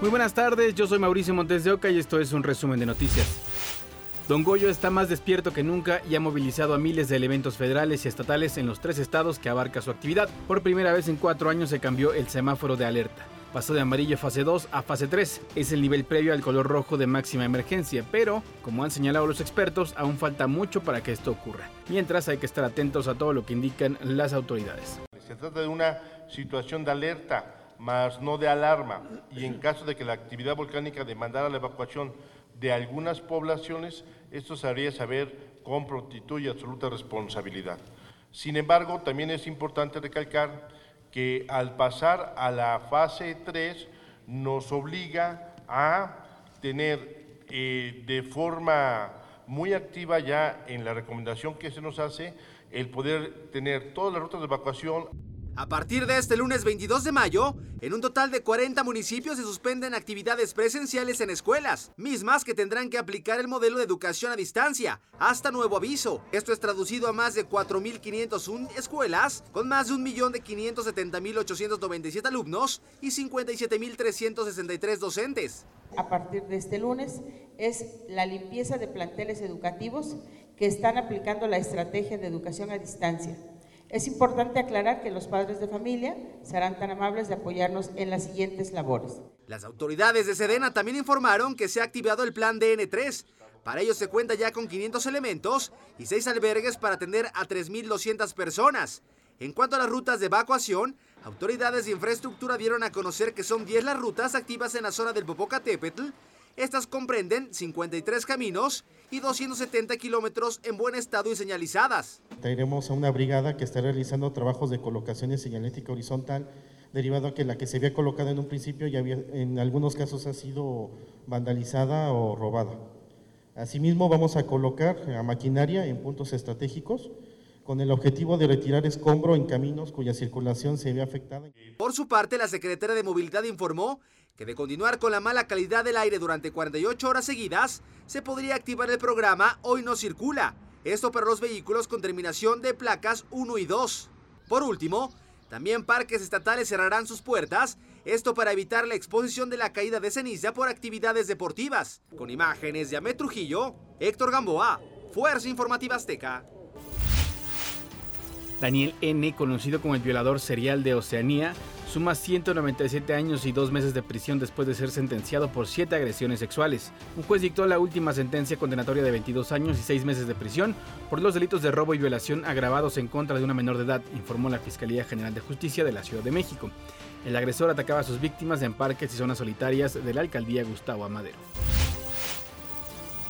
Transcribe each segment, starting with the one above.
Muy buenas tardes, yo soy Mauricio Montes de Oca y esto es un resumen de noticias. Don Goyo está más despierto que nunca y ha movilizado a miles de elementos federales y estatales en los tres estados que abarca su actividad. Por primera vez en cuatro años se cambió el semáforo de alerta. Pasó de amarillo fase 2 a fase 3. Es el nivel previo al color rojo de máxima emergencia, pero, como han señalado los expertos, aún falta mucho para que esto ocurra. Mientras hay que estar atentos a todo lo que indican las autoridades. Se trata de una situación de alerta, más no de alarma, y en caso de que la actividad volcánica demandara la evacuación de algunas poblaciones, esto se haría saber con prontitud y absoluta responsabilidad. Sin embargo, también es importante recalcar que al pasar a la fase 3 nos obliga a tener eh, de forma muy activa ya en la recomendación que se nos hace el poder tener todas las rutas de evacuación a partir de este lunes 22 de mayo, en un total de 40 municipios se suspenden actividades presenciales en escuelas, mismas que tendrán que aplicar el modelo de educación a distancia, hasta nuevo aviso. Esto es traducido a más de 4.501 escuelas, con más de 1.570.897 alumnos y 57.363 docentes. A partir de este lunes es la limpieza de planteles educativos que están aplicando la estrategia de educación a distancia es importante aclarar que los padres de familia serán tan amables de apoyarnos en las siguientes labores. Las autoridades de Sedena también informaron que se ha activado el plan DN3. Para ello se cuenta ya con 500 elementos y 6 albergues para atender a 3.200 personas. En cuanto a las rutas de evacuación, autoridades de infraestructura dieron a conocer que son 10 las rutas activas en la zona del Popocatépetl. Estas comprenden 53 caminos y 270 kilómetros en buen estado y señalizadas. Traeremos a una brigada que está realizando trabajos de colocación de señalética horizontal, derivado a que la que se había colocado en un principio ya había, en algunos casos ha sido vandalizada o robada. Asimismo, vamos a colocar a maquinaria en puntos estratégicos con el objetivo de retirar escombro en caminos cuya circulación se ve afectada. Por su parte, la secretaria de Movilidad informó que de continuar con la mala calidad del aire durante 48 horas seguidas, se podría activar el programa Hoy no circula. Esto para los vehículos con terminación de placas 1 y 2. Por último, también parques estatales cerrarán sus puertas, esto para evitar la exposición de la caída de ceniza por actividades deportivas. Con imágenes de Amet Trujillo, Héctor Gamboa, Fuerza Informativa Azteca. Daniel N., conocido como el violador serial de Oceanía, suma 197 años y dos meses de prisión después de ser sentenciado por siete agresiones sexuales. Un juez dictó la última sentencia condenatoria de 22 años y 6 meses de prisión por los delitos de robo y violación agravados en contra de una menor de edad, informó la Fiscalía General de Justicia de la Ciudad de México. El agresor atacaba a sus víctimas en parques y zonas solitarias de la alcaldía Gustavo Amadero.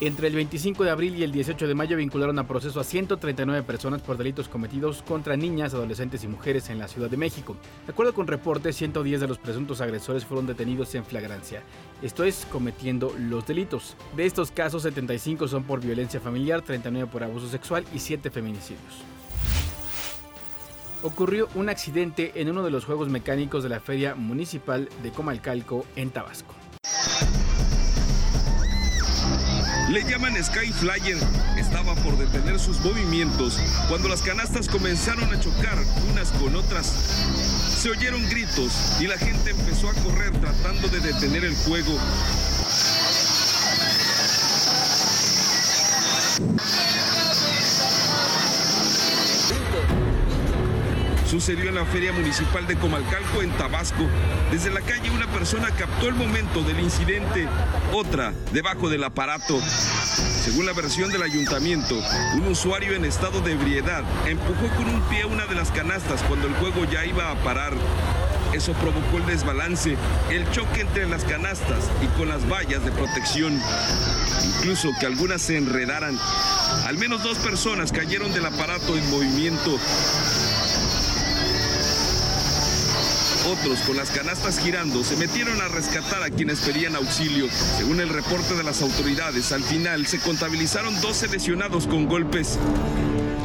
Entre el 25 de abril y el 18 de mayo vincularon a proceso a 139 personas por delitos cometidos contra niñas, adolescentes y mujeres en la Ciudad de México. De acuerdo con reportes, 110 de los presuntos agresores fueron detenidos en flagrancia, esto es, cometiendo los delitos. De estos casos, 75 son por violencia familiar, 39 por abuso sexual y 7 feminicidios. Ocurrió un accidente en uno de los juegos mecánicos de la Feria Municipal de Comalcalco en Tabasco. Le llaman Sky Flyer. Estaba por detener sus movimientos cuando las canastas comenzaron a chocar unas con otras. Se oyeron gritos y la gente empezó a correr tratando de detener el juego. Sucedió en la Feria Municipal de Comalcalco, en Tabasco. Desde la calle una persona captó el momento del incidente, otra debajo del aparato. Según la versión del ayuntamiento, un usuario en estado de ebriedad empujó con un pie una de las canastas cuando el juego ya iba a parar. Eso provocó el desbalance, el choque entre las canastas y con las vallas de protección. Incluso que algunas se enredaran. Al menos dos personas cayeron del aparato en movimiento. Otros, con las canastas girando, se metieron a rescatar a quienes pedían auxilio. Según el reporte de las autoridades, al final se contabilizaron 12 lesionados con golpes.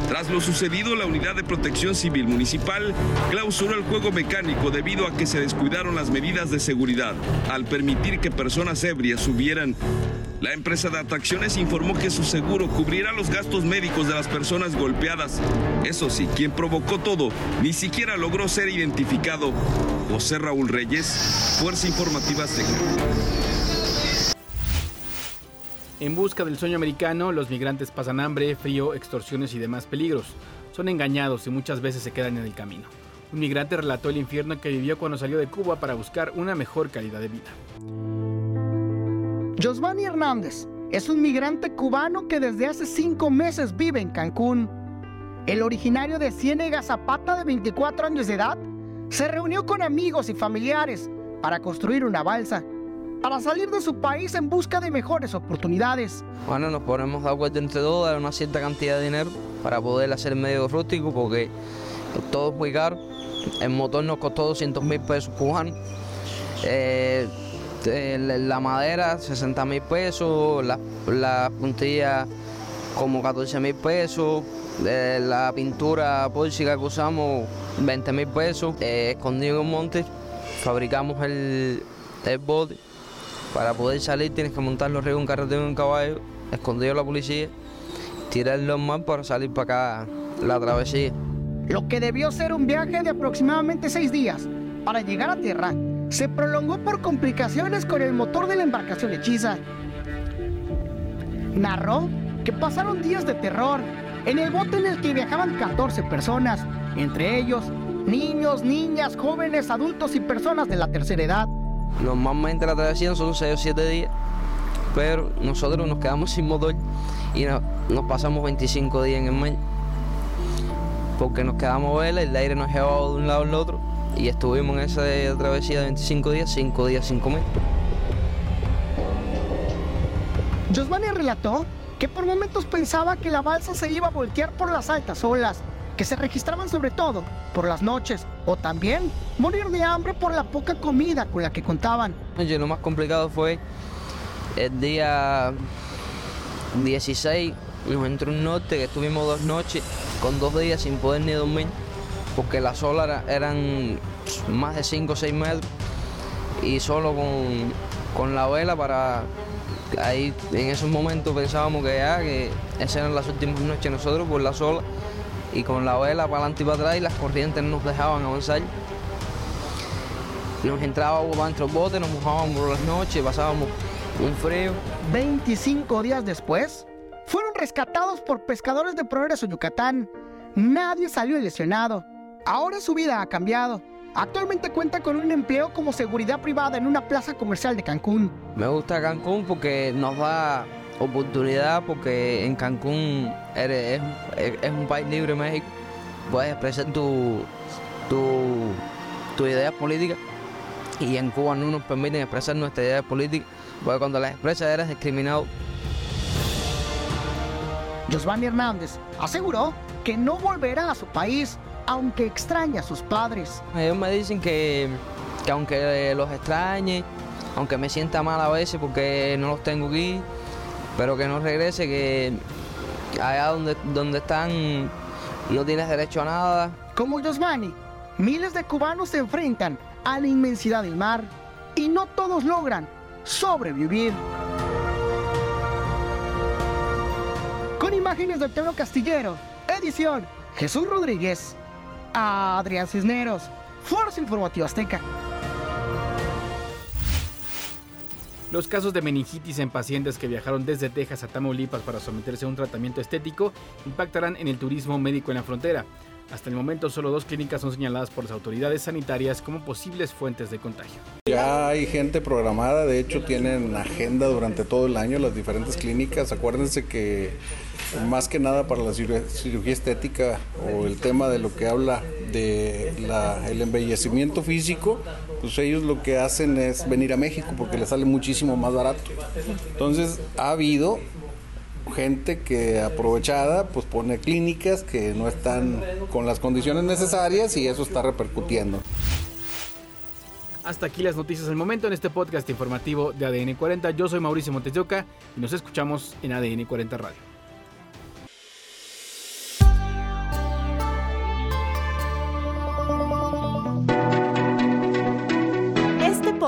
Tras lo sucedido, la Unidad de Protección Civil Municipal clausuró el juego mecánico debido a que se descuidaron las medidas de seguridad al permitir que personas ebrias subieran. La empresa de atracciones informó que su seguro cubrirá los gastos médicos de las personas golpeadas. Eso sí, quien provocó todo ni siquiera logró ser identificado. José Raúl Reyes, Fuerza Informativa Azteca. En busca del sueño americano, los migrantes pasan hambre, frío, extorsiones y demás peligros. Son engañados y muchas veces se quedan en el camino. Un migrante relató el infierno que vivió cuando salió de Cuba para buscar una mejor calidad de vida. Josvani Hernández es un migrante cubano que desde hace cinco meses vive en Cancún. El originario de Ciénega Zapata, de 24 años de edad, se reunió con amigos y familiares para construir una balsa, para salir de su país en busca de mejores oportunidades. Bueno, nos ponemos de acuerdo entre todos a una cierta cantidad de dinero para poder hacer medio rústico porque todo es muy caro. El motor nos costó 200 mil pesos cubanos. Eh, la madera, 60 mil pesos, la, la, puntilla como 14 mil pesos, eh, la pintura pórcica que usamos 20 mil pesos, eh, escondido en un monte, fabricamos el, el bote. Para poder salir tienes que montarlo arriba de un carretero y un caballo, escondido la policía, tirarlo en mar para salir para acá la travesía. Lo que debió ser un viaje de aproximadamente seis días para llegar a tierra se prolongó por complicaciones con el motor de la embarcación hechiza. Narró que pasaron días de terror en el bote en el que viajaban 14 personas, entre ellos niños, niñas, jóvenes, adultos y personas de la tercera edad. Normalmente la travesía son 6 o 7 días, pero nosotros nos quedamos sin motor y nos pasamos 25 días en el mar. Porque nos quedamos vela, el aire nos llevaba de un lado al otro y estuvimos en esa travesía de 25 días, 5 días, 5 meses. Josvania relató que por momentos pensaba que la balsa se iba a voltear por las altas olas, que se registraban sobre todo por las noches, o también morir de hambre por la poca comida con la que contaban. Lo más complicado fue el día 16, nos entró un norte que estuvimos dos noches con dos días sin poder ni dormir, porque las olas eran más de 5 o 6 metros y solo con, con la vela para ahí en esos momentos pensábamos que ya que esas eran las últimas noches nosotros por la sola y con la vela para adelante y para atrás y las corrientes no nos dejaban avanzar. Nos entraba agua dentro del bote, nos mojábamos por las noches, pasábamos un frío. 25 días después, fueron rescatados por pescadores de Progreso Yucatán. Nadie salió lesionado. Ahora su vida ha cambiado. Actualmente cuenta con un empleo como seguridad privada en una plaza comercial de Cancún. Me gusta Cancún porque nos da oportunidad, porque en Cancún eres, es, un país libre, México. Puedes expresar tu, tu, tu idea política y en Cuba no nos permiten expresar nuestra idea política, porque cuando las expresas eres discriminado. Josvani Hernández aseguró que no volverá a su país aunque extraña a sus padres. Ellos me dicen que, que aunque los extrañe, aunque me sienta mal a veces porque no los tengo aquí, pero que no regrese, que allá donde, donde están no tienes derecho a nada. Como Yosmani, miles de cubanos se enfrentan a la inmensidad del mar y no todos logran sobrevivir. Con imágenes de Pedro Castillero, edición Jesús Rodríguez a Adrián Cisneros, Fuerza Informativa Azteca. Los casos de meningitis en pacientes que viajaron desde Texas a Tamaulipas para someterse a un tratamiento estético impactarán en el turismo médico en la frontera. Hasta el momento solo dos clínicas son señaladas por las autoridades sanitarias como posibles fuentes de contagio. Ya hay gente programada, de hecho tienen agenda durante todo el año las diferentes clínicas. Acuérdense que más que nada para la cirugía estética o el tema de lo que habla de el embellecimiento físico, pues ellos lo que hacen es venir a México porque les sale muchísimo más barato. Entonces ha habido gente que aprovechada pues pone clínicas que no están con las condiciones necesarias y eso está repercutiendo. Hasta aquí las noticias del momento en este podcast informativo de ADN 40. Yo soy Mauricio Montes y nos escuchamos en ADN 40 Radio.